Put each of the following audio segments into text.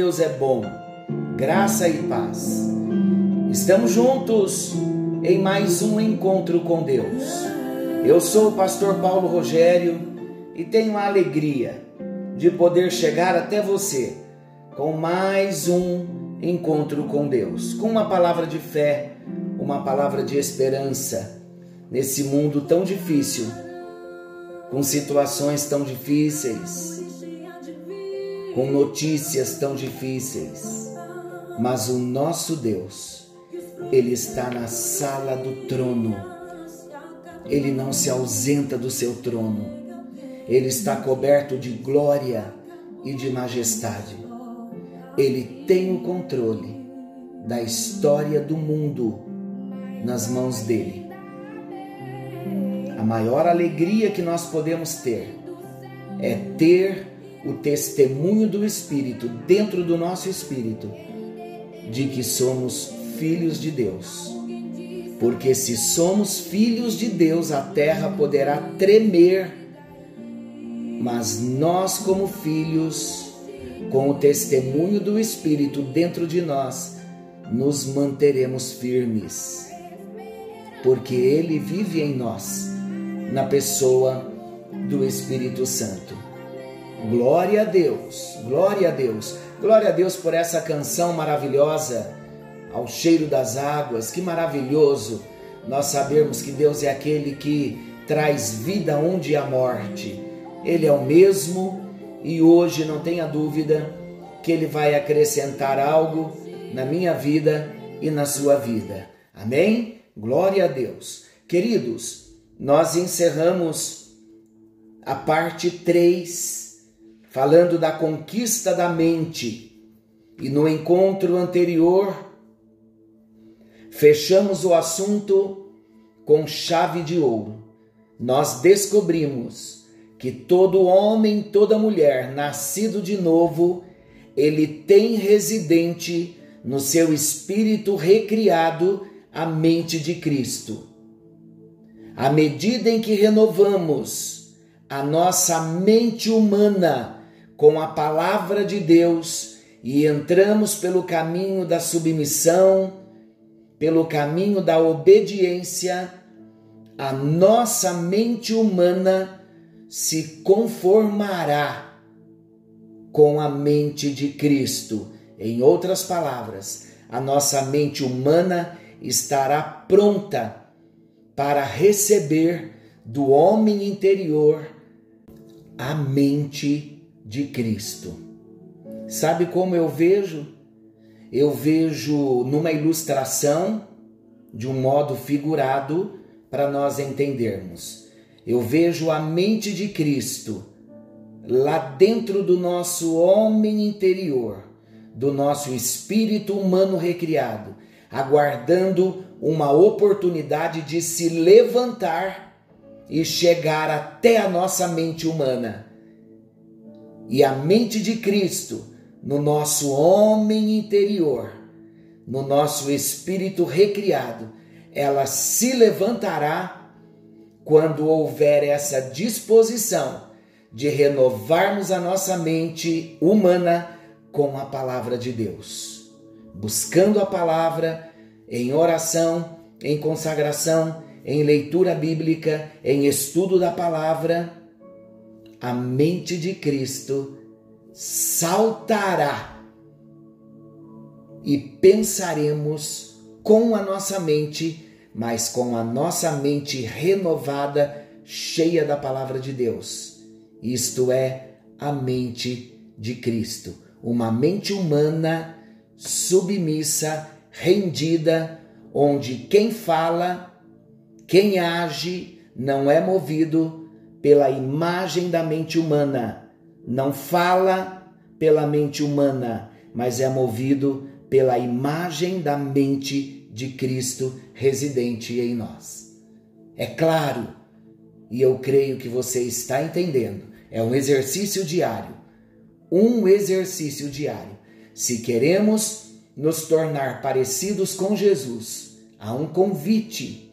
Deus é bom. Graça e paz. Estamos juntos em mais um encontro com Deus. Eu sou o pastor Paulo Rogério e tenho a alegria de poder chegar até você com mais um encontro com Deus, com uma palavra de fé, uma palavra de esperança nesse mundo tão difícil com situações tão difíceis, com notícias tão difíceis, mas o nosso Deus, Ele está na sala do trono, Ele não se ausenta do seu trono, Ele está coberto de glória e de majestade, Ele tem o controle da história do mundo nas mãos dele. A maior alegria que nós podemos ter é ter o testemunho do Espírito dentro do nosso espírito de que somos filhos de Deus. Porque se somos filhos de Deus, a terra poderá tremer, mas nós, como filhos, com o testemunho do Espírito dentro de nós, nos manteremos firmes, porque Ele vive em nós na pessoa do Espírito Santo. Glória a Deus, glória a Deus, glória a Deus por essa canção maravilhosa, ao cheiro das águas, que maravilhoso nós sabermos que Deus é aquele que traz vida onde há morte. Ele é o mesmo e hoje não tenha dúvida que ele vai acrescentar algo na minha vida e na sua vida. Amém? Glória a Deus. Queridos, nós encerramos a parte 3, falando da conquista da mente. E no encontro anterior, fechamos o assunto com chave de ouro. Nós descobrimos que todo homem, toda mulher nascido de novo, ele tem residente no seu espírito recriado a mente de Cristo. À medida em que renovamos a nossa mente humana com a palavra de Deus e entramos pelo caminho da submissão, pelo caminho da obediência, a nossa mente humana se conformará com a mente de Cristo. Em outras palavras, a nossa mente humana estará pronta para receber do homem interior a mente de Cristo. Sabe como eu vejo? Eu vejo numa ilustração, de um modo figurado, para nós entendermos. Eu vejo a mente de Cristo lá dentro do nosso homem interior, do nosso espírito humano recriado, aguardando uma oportunidade de se levantar e chegar até a nossa mente humana. E a mente de Cristo no nosso homem interior, no nosso espírito recriado, ela se levantará quando houver essa disposição de renovarmos a nossa mente humana com a palavra de Deus. Buscando a palavra, em oração, em consagração, em leitura bíblica, em estudo da palavra, a mente de Cristo saltará e pensaremos com a nossa mente, mas com a nossa mente renovada, cheia da palavra de Deus. Isto é a mente de Cristo, uma mente humana submissa, rendida, onde quem fala, quem age, não é movido pela imagem da mente humana, não fala pela mente humana, mas é movido pela imagem da mente de Cristo residente em nós. É claro, e eu creio que você está entendendo, é um exercício diário. Um exercício diário se queremos nos tornar parecidos com Jesus, há um convite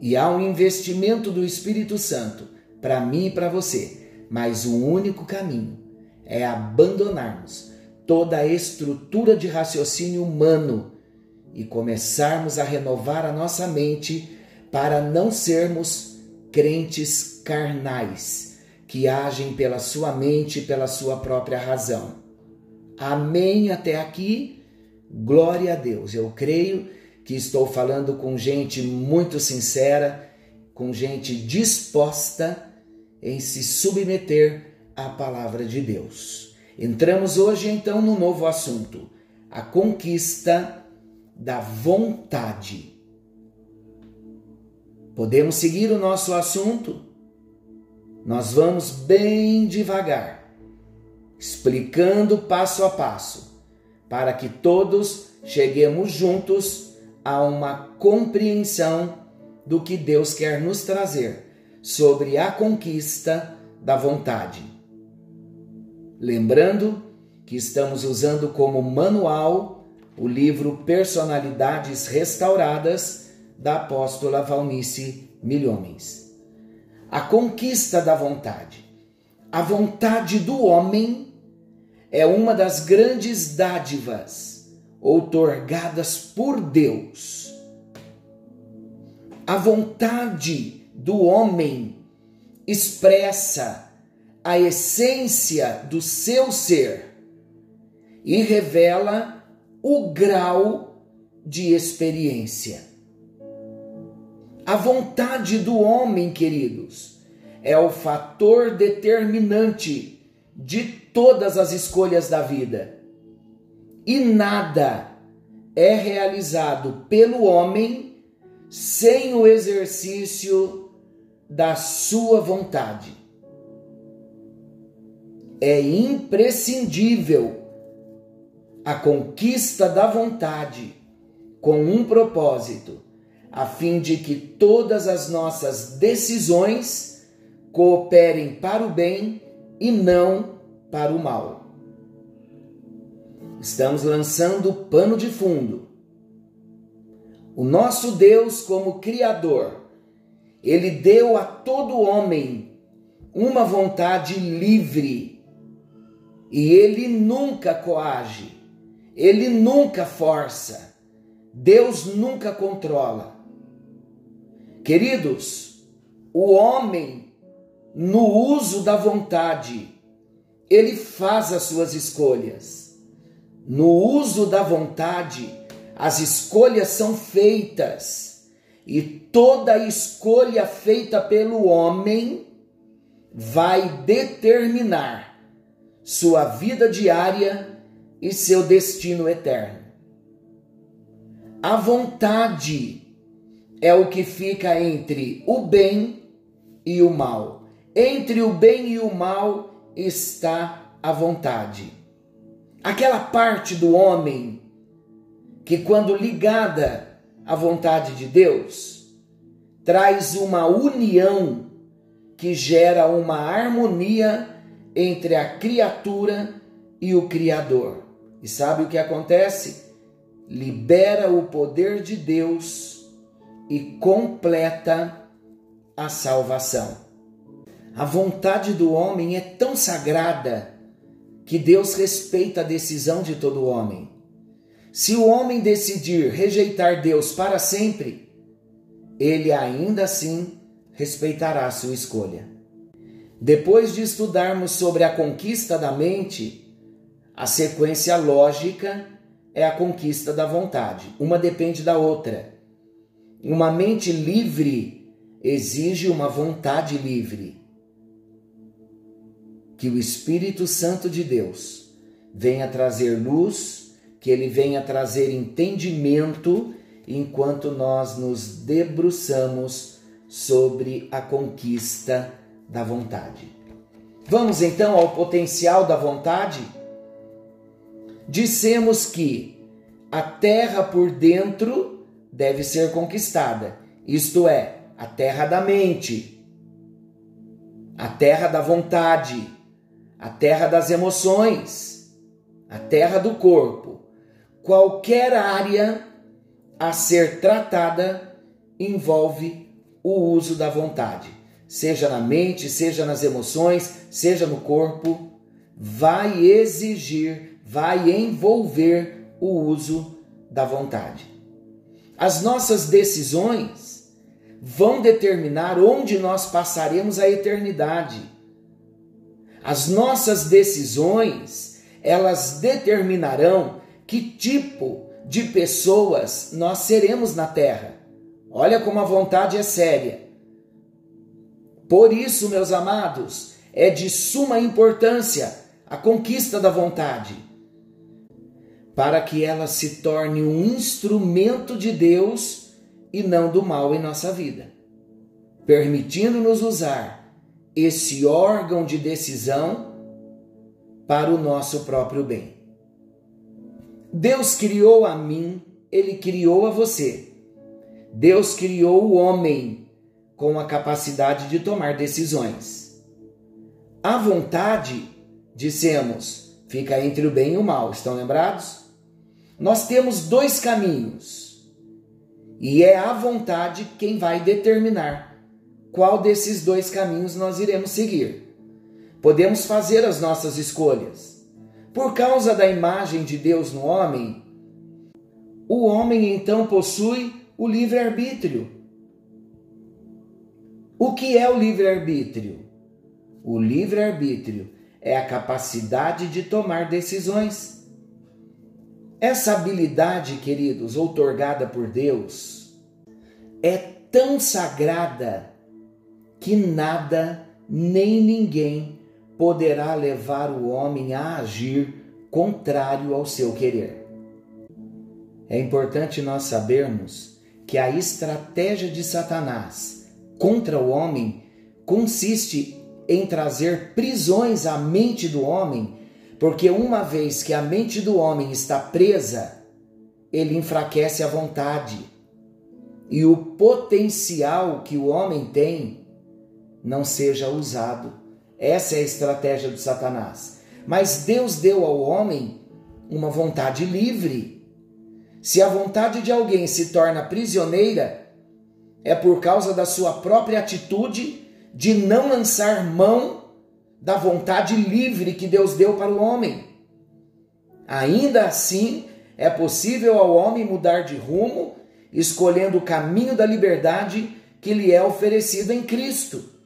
E há um investimento do Espírito Santo para mim e para você. Mas o único caminho é abandonarmos toda a estrutura de raciocínio humano e começarmos a renovar a nossa mente para não sermos crentes carnais que agem pela sua mente e pela sua própria razão. Amém até aqui? Glória a Deus. Eu creio que estou falando com gente muito sincera, com gente disposta em se submeter à palavra de Deus. Entramos hoje então no novo assunto, a conquista da vontade. Podemos seguir o nosso assunto? Nós vamos bem devagar, explicando passo a passo, para que todos cheguemos juntos a uma compreensão do que Deus quer nos trazer sobre a conquista da vontade. Lembrando que estamos usando como manual o livro Personalidades Restauradas da apóstola Valnice Milhomens. A conquista da vontade. A vontade do homem é uma das grandes dádivas outorgadas por Deus. A vontade do homem expressa a essência do seu ser e revela o grau de experiência. A vontade do homem, queridos, é o fator determinante de todas as escolhas da vida. E nada é realizado pelo homem sem o exercício da sua vontade. É imprescindível a conquista da vontade com um propósito, a fim de que todas as nossas decisões cooperem para o bem e não para o mal. Estamos lançando pano de fundo. O nosso Deus, como Criador, ele deu a todo homem uma vontade livre e ele nunca coage, ele nunca força, Deus nunca controla. Queridos, o homem, no uso da vontade, ele faz as suas escolhas. No uso da vontade, as escolhas são feitas e toda escolha feita pelo homem vai determinar sua vida diária e seu destino eterno. A vontade é o que fica entre o bem e o mal. Entre o bem e o mal está a vontade. Aquela parte do homem que, quando ligada a vontade de Deus, traz uma união que gera uma harmonia entre a criatura e o Criador. E sabe o que acontece? Libera o poder de Deus e completa a salvação. A vontade do homem é tão sagrada que Deus respeita a decisão de todo homem. Se o homem decidir rejeitar Deus para sempre, ele ainda assim respeitará sua escolha. Depois de estudarmos sobre a conquista da mente, a sequência lógica é a conquista da vontade. Uma depende da outra. Uma mente livre exige uma vontade livre. Que o Espírito Santo de Deus venha trazer luz que ele venha trazer entendimento enquanto nós nos debruçamos sobre a conquista da vontade. Vamos então ao potencial da vontade? Dissemos que a terra por dentro deve ser conquistada, isto é, a terra da mente, a terra da vontade, a terra das emoções, a terra do corpo qualquer área a ser tratada envolve o uso da vontade, seja na mente, seja nas emoções, seja no corpo, vai exigir, vai envolver o uso da vontade. As nossas decisões vão determinar onde nós passaremos a eternidade. As nossas decisões, elas determinarão que tipo de pessoas nós seremos na terra. Olha como a vontade é séria. Por isso, meus amados, é de suma importância a conquista da vontade, para que ela se torne um instrumento de Deus e não do mal em nossa vida, permitindo-nos usar esse órgão de decisão para o nosso próprio bem. Deus criou a mim, ele criou a você. Deus criou o homem com a capacidade de tomar decisões. A vontade, dissemos, fica entre o bem e o mal, estão lembrados? Nós temos dois caminhos e é a vontade quem vai determinar qual desses dois caminhos nós iremos seguir. Podemos fazer as nossas escolhas por causa da imagem de Deus no homem, o homem então possui o livre-arbítrio. O que é o livre-arbítrio? O livre-arbítrio é a capacidade de tomar decisões. Essa habilidade, queridos, outorgada por Deus, é tão sagrada que nada nem ninguém poderá levar o homem a agir contrário ao seu querer. É importante nós sabermos que a estratégia de Satanás contra o homem consiste em trazer prisões à mente do homem, porque uma vez que a mente do homem está presa, ele enfraquece a vontade. E o potencial que o homem tem não seja usado essa é a estratégia de Satanás. Mas Deus deu ao homem uma vontade livre. Se a vontade de alguém se torna prisioneira, é por causa da sua própria atitude de não lançar mão da vontade livre que Deus deu para o homem. Ainda assim, é possível ao homem mudar de rumo, escolhendo o caminho da liberdade que lhe é oferecido em Cristo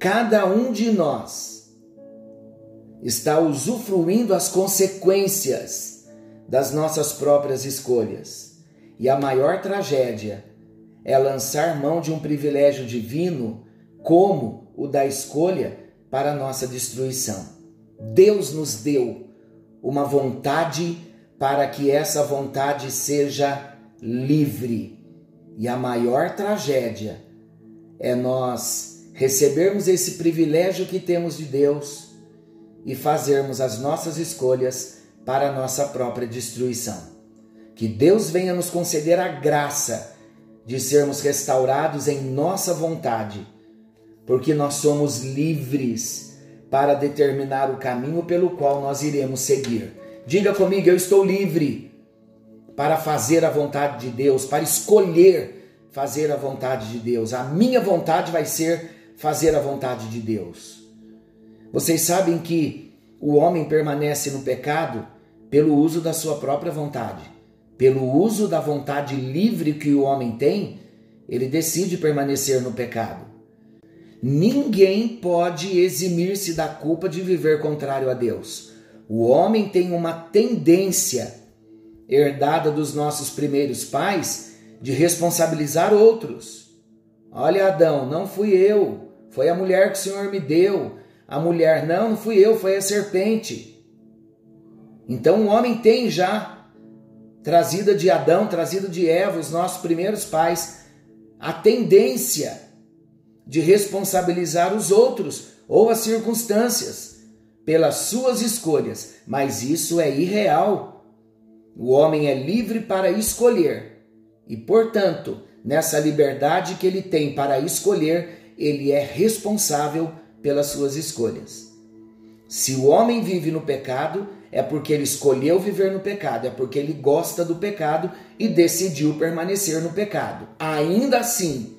cada um de nós está usufruindo as consequências das nossas próprias escolhas. E a maior tragédia é lançar mão de um privilégio divino, como o da escolha, para nossa destruição. Deus nos deu uma vontade para que essa vontade seja livre. E a maior tragédia é nós recebermos esse privilégio que temos de Deus e fazermos as nossas escolhas para nossa própria destruição. Que Deus venha nos conceder a graça de sermos restaurados em nossa vontade, porque nós somos livres para determinar o caminho pelo qual nós iremos seguir. Diga comigo, eu estou livre para fazer a vontade de Deus, para escolher fazer a vontade de Deus. A minha vontade vai ser fazer a vontade de Deus. Vocês sabem que o homem permanece no pecado pelo uso da sua própria vontade. Pelo uso da vontade livre que o homem tem, ele decide permanecer no pecado. Ninguém pode eximir-se da culpa de viver contrário a Deus. O homem tem uma tendência herdada dos nossos primeiros pais de responsabilizar outros. Olha, Adão, não fui eu. Foi a mulher que o Senhor me deu. A mulher, não, não fui eu, foi a serpente. Então o homem tem já, trazida de Adão, trazida de Eva, os nossos primeiros pais, a tendência de responsabilizar os outros ou as circunstâncias pelas suas escolhas, mas isso é irreal. O homem é livre para escolher e, portanto, nessa liberdade que ele tem para escolher, ele é responsável pelas suas escolhas. Se o homem vive no pecado, é porque ele escolheu viver no pecado, é porque ele gosta do pecado e decidiu permanecer no pecado. Ainda assim,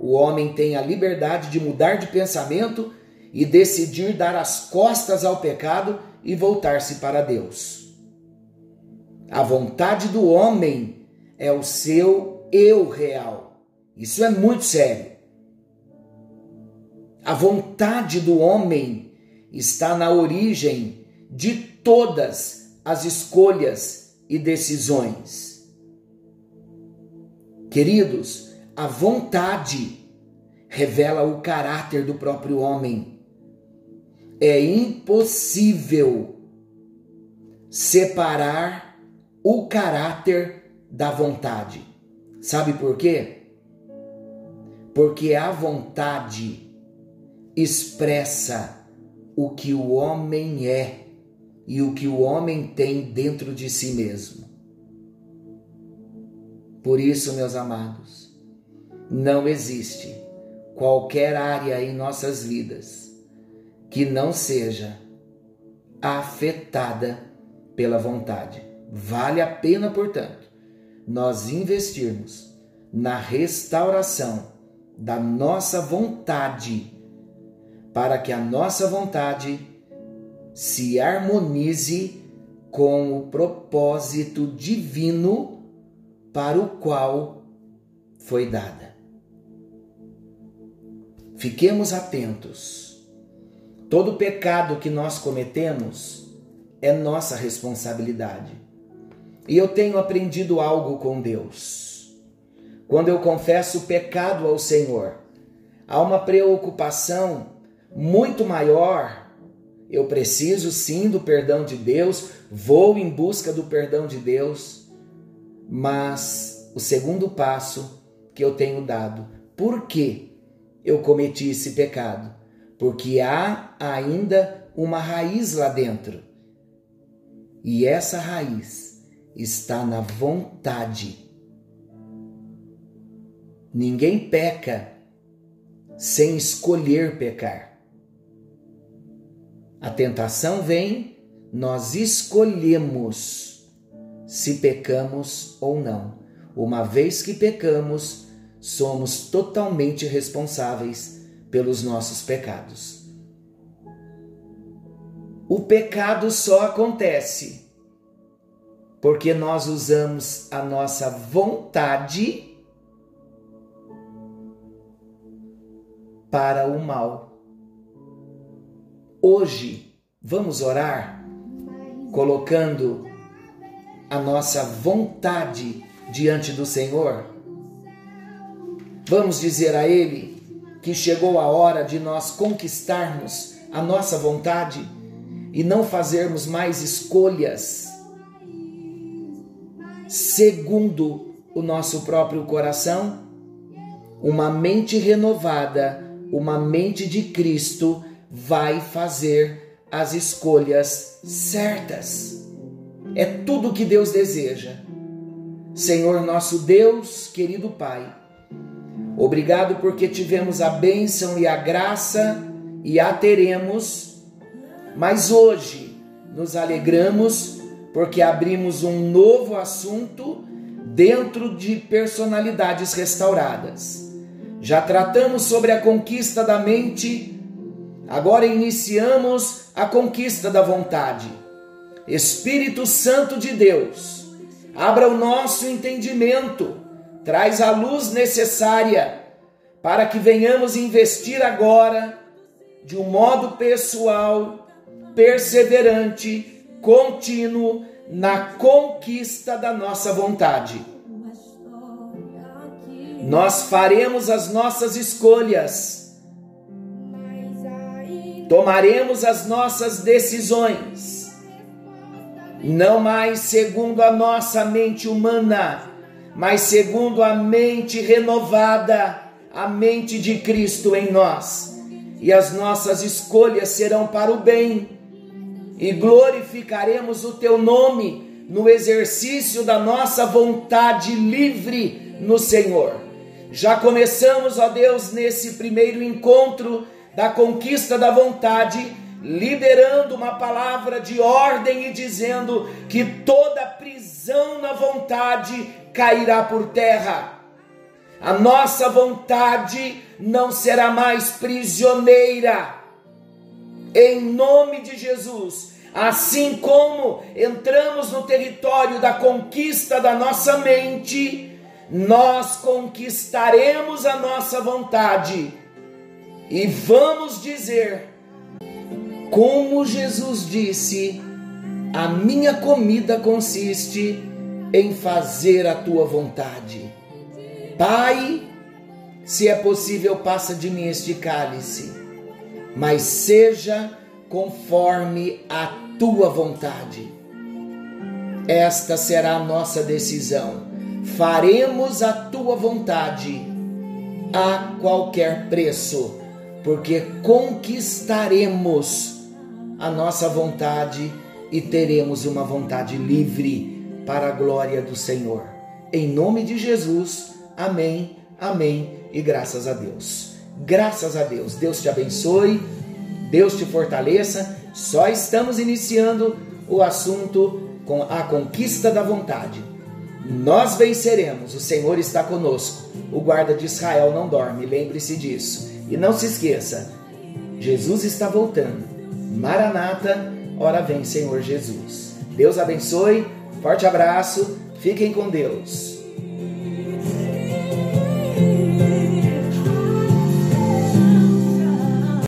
o homem tem a liberdade de mudar de pensamento e decidir dar as costas ao pecado e voltar-se para Deus. A vontade do homem é o seu eu real. Isso é muito sério. A vontade do homem está na origem de todas as escolhas e decisões. Queridos, a vontade revela o caráter do próprio homem. É impossível separar o caráter da vontade. Sabe por quê? Porque a vontade expressa o que o homem é e o que o homem tem dentro de si mesmo. Por isso, meus amados, não existe qualquer área em nossas vidas que não seja afetada pela vontade. Vale a pena, portanto, nós investirmos na restauração da nossa vontade, para que a nossa vontade se harmonize com o propósito divino para o qual foi dada. Fiquemos atentos. Todo pecado que nós cometemos é nossa responsabilidade. E eu tenho aprendido algo com Deus. Quando eu confesso o pecado ao Senhor, há uma preocupação muito maior. Eu preciso sim do perdão de Deus, vou em busca do perdão de Deus, mas o segundo passo que eu tenho dado, por que eu cometi esse pecado? Porque há ainda uma raiz lá dentro. E essa raiz está na vontade. Ninguém peca sem escolher pecar. A tentação vem, nós escolhemos se pecamos ou não. Uma vez que pecamos, somos totalmente responsáveis pelos nossos pecados. O pecado só acontece porque nós usamos a nossa vontade para o mal. Hoje, vamos orar colocando a nossa vontade diante do Senhor? Vamos dizer a Ele que chegou a hora de nós conquistarmos a nossa vontade e não fazermos mais escolhas segundo o nosso próprio coração, uma mente renovada, uma mente de Cristo vai fazer as escolhas certas. É tudo o que Deus deseja. Senhor nosso Deus, querido Pai, obrigado porque tivemos a bênção e a graça e a teremos, mas hoje nos alegramos porque abrimos um novo assunto dentro de personalidades restauradas. Já tratamos sobre a conquista da mente, agora iniciamos a conquista da vontade. Espírito Santo de Deus, abra o nosso entendimento, traz a luz necessária para que venhamos investir agora de um modo pessoal, perseverante, contínuo na conquista da nossa vontade. Nós faremos as nossas escolhas, tomaremos as nossas decisões, não mais segundo a nossa mente humana, mas segundo a mente renovada, a mente de Cristo em nós. E as nossas escolhas serão para o bem e glorificaremos o teu nome no exercício da nossa vontade livre no Senhor. Já começamos, ó Deus, nesse primeiro encontro da conquista da vontade, liberando uma palavra de ordem e dizendo que toda prisão na vontade cairá por terra. A nossa vontade não será mais prisioneira. Em nome de Jesus, assim como entramos no território da conquista da nossa mente, nós conquistaremos a nossa vontade e vamos dizer, como Jesus disse: a minha comida consiste em fazer a tua vontade. Pai, se é possível, passa de mim este cálice, mas seja conforme a tua vontade. Esta será a nossa decisão. Faremos a tua vontade a qualquer preço, porque conquistaremos a nossa vontade e teremos uma vontade livre para a glória do Senhor. Em nome de Jesus, amém, amém e graças a Deus. Graças a Deus. Deus te abençoe, Deus te fortaleça. Só estamos iniciando o assunto com a conquista da vontade. Nós venceremos, o Senhor está conosco. O guarda de Israel não dorme, lembre-se disso. E não se esqueça, Jesus está voltando. Maranata Ora vem, Senhor Jesus. Deus abençoe, forte abraço, fiquem com Deus.